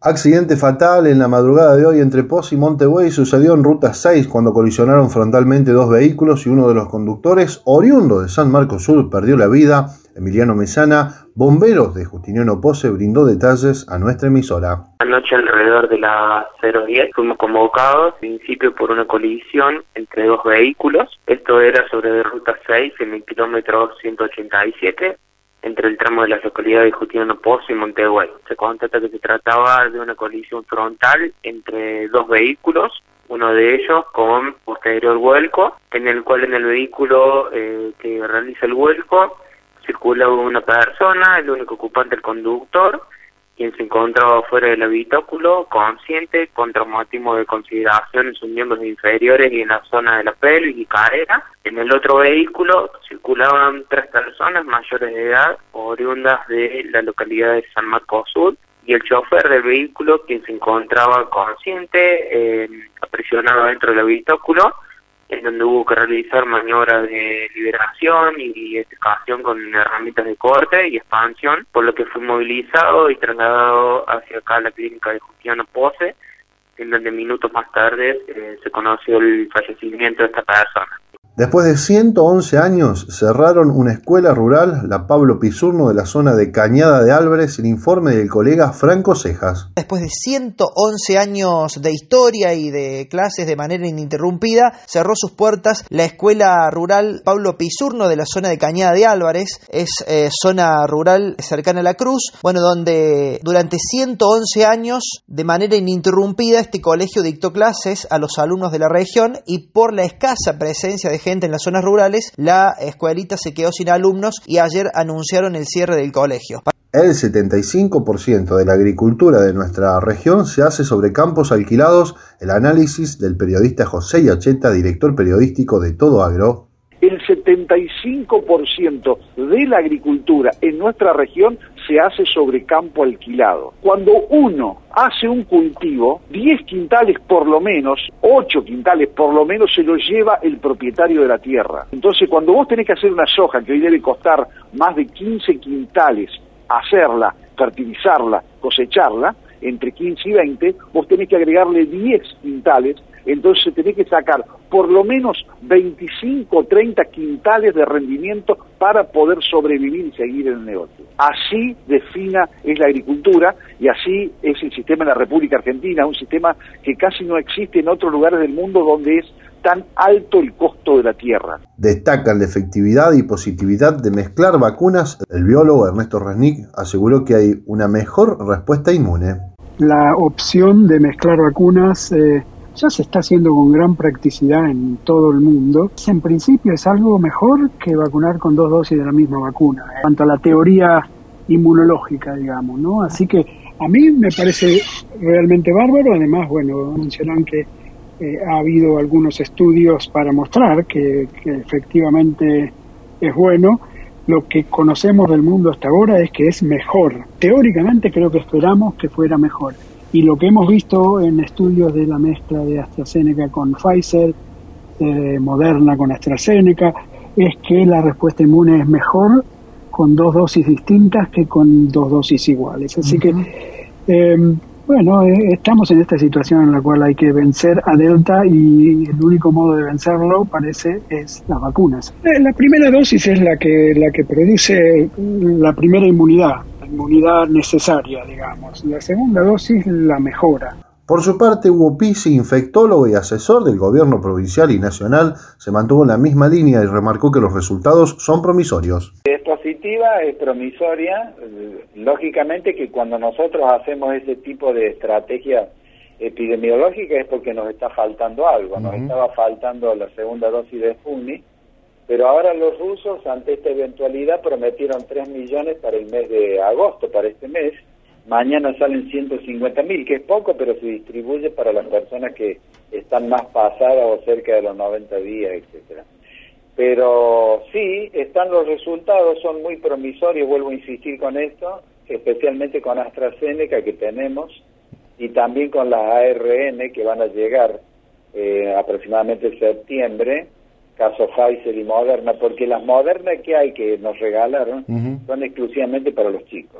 Accidente fatal en la madrugada de hoy entre Poz y Montevideo sucedió en Ruta 6 cuando colisionaron frontalmente dos vehículos y uno de los conductores, oriundo de San Marcos Sur, perdió la vida. Emiliano Mesana, bomberos de Justiniano Pose, brindó detalles a nuestra emisora. Anoche alrededor de las 010 fuimos convocados, en principio por una colisión entre dos vehículos. Esto era sobre Ruta 6 en el kilómetro 187 entre el tramo de la localidad de Justiniano Pozo y Montevideo. Se constata que se trataba de una colisión frontal entre dos vehículos, uno de ellos con posterior vuelco, en el cual en el vehículo eh, que realiza el vuelco circula una persona, el único ocupante el conductor, quien se encontraba fuera del habitáculo, consciente, con traumatismo de consideración en sus miembros inferiores y en la zona de la pelvis y cadera. En el otro vehículo circulaban tres personas mayores de edad, oriundas de la localidad de San Marcos Sur, y el chofer del vehículo, quien se encontraba consciente, eh, aprisionado dentro del habitáculo, en donde hubo que realizar maniobras de liberación y excavación con herramientas de corte y expansión, por lo que fue movilizado y trasladado hacia acá a la clínica de Justiano Pose, en donde minutos más tarde eh, se conoció el fallecimiento de esta persona. Después de 111 años, cerraron una escuela rural, la Pablo Pisurno, de la zona de Cañada de Álvarez, el informe del colega Franco Cejas. Después de 111 años de historia y de clases de manera ininterrumpida, cerró sus puertas la escuela rural Pablo Pisurno de la zona de Cañada de Álvarez. Es eh, zona rural cercana a la Cruz, bueno, donde durante 111 años, de manera ininterrumpida, este colegio dictó clases a los alumnos de la región y por la escasa presencia de en las zonas rurales, la escuelita se quedó sin alumnos y ayer anunciaron el cierre del colegio. El 75% de la agricultura de nuestra región se hace sobre campos alquilados. El análisis del periodista José Yacheta, director periodístico de Todo Agro, el 75% de la agricultura en nuestra región se hace sobre campo alquilado. Cuando uno hace un cultivo, 10 quintales por lo menos, 8 quintales por lo menos se lo lleva el propietario de la tierra. Entonces, cuando vos tenés que hacer una soja que hoy debe costar más de 15 quintales, hacerla, fertilizarla, cosecharla, entre 15 y 20, vos tenés que agregarle 10 quintales entonces tenés que sacar por lo menos 25 o 30 quintales de rendimiento para poder sobrevivir y seguir en el negocio. Así defina es la agricultura y así es el sistema en la República Argentina, un sistema que casi no existe en otros lugares del mundo donde es tan alto el costo de la tierra. Destacan la efectividad y positividad de mezclar vacunas. El biólogo Ernesto Resnick aseguró que hay una mejor respuesta inmune. La opción de mezclar vacunas eh, ya se está haciendo con gran practicidad en todo el mundo. En principio es algo mejor que vacunar con dos dosis de la misma vacuna, en cuanto a la teoría inmunológica, digamos, ¿no? Así que a mí me parece realmente bárbaro. Además, bueno, mencionan que eh, ha habido algunos estudios para mostrar que, que efectivamente es bueno. Lo que conocemos del mundo hasta ahora es que es mejor. Teóricamente creo que esperamos que fuera mejor. Y lo que hemos visto en estudios de la mezcla de AstraZeneca con Pfizer, eh, Moderna con AstraZeneca, es que la respuesta inmune es mejor con dos dosis distintas que con dos dosis iguales. Así que, em, bueno, eh, estamos en esta situación en la cual hay que vencer a Delta y el único modo de vencerlo, parece, es las vacunas. La primera dosis es la que, la que produce la primera inmunidad inmunidad necesaria, digamos. La segunda dosis la mejora. Por su parte, Hugo Pisi, infectólogo y asesor del gobierno provincial y nacional, se mantuvo en la misma línea y remarcó que los resultados son promisorios. Es positiva, es promisoria. Lógicamente que cuando nosotros hacemos ese tipo de estrategia epidemiológica es porque nos está faltando algo. Nos estaba faltando la segunda dosis de Sputnik pero ahora los rusos, ante esta eventualidad, prometieron 3 millones para el mes de agosto, para este mes. Mañana salen 150 mil, que es poco, pero se distribuye para las personas que están más pasadas o cerca de los 90 días, etcétera. Pero sí, están los resultados, son muy promisorios, vuelvo a insistir con esto, especialmente con AstraZeneca que tenemos y también con las ARN que van a llegar eh, aproximadamente en septiembre caso Pfizer y Moderna, porque las Moderna que hay que nos regalaron son exclusivamente para los chicos.